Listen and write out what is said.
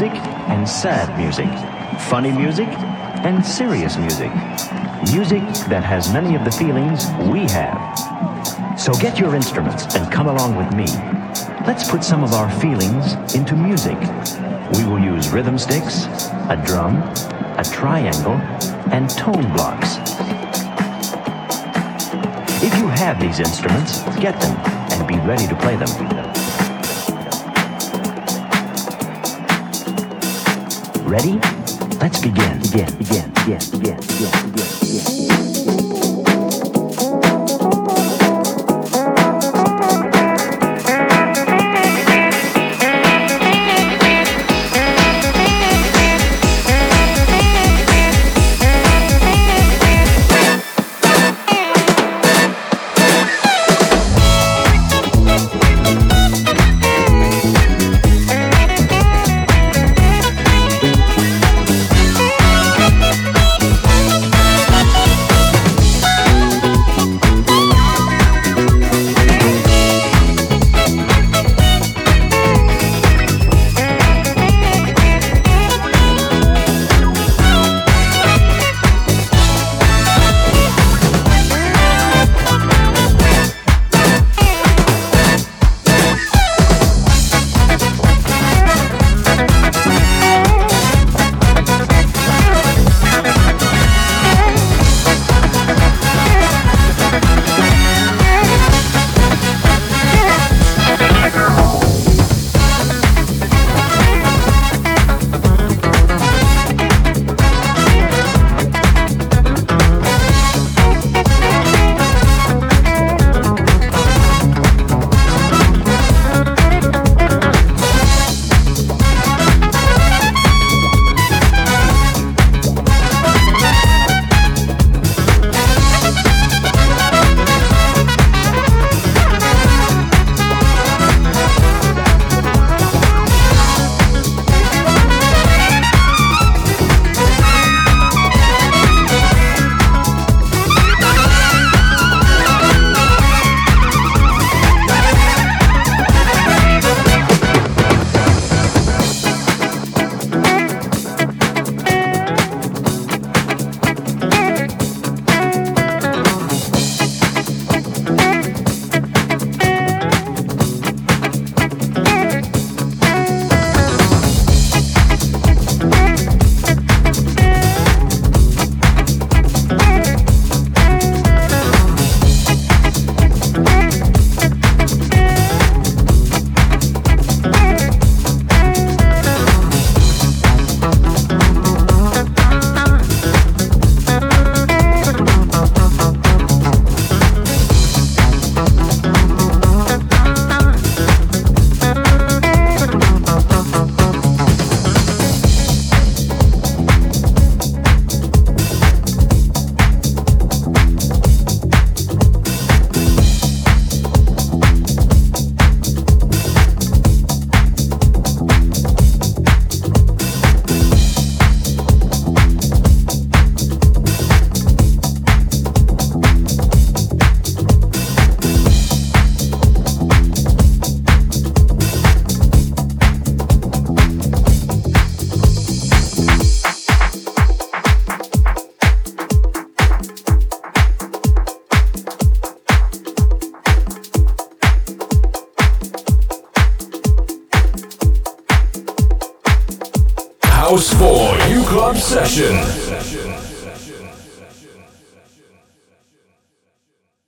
music and sad music. Funny music and serious music. Music that has many of the feelings we have. So get your instruments and come along with me. Let's put some of our feelings into music. We will use rhythm sticks, a drum, a triangle, and tone blocks. If you have these instruments, get them and be ready to play them. Ready? Let's begin. Begin. Begin. Begin. Begin. Begin. Begin.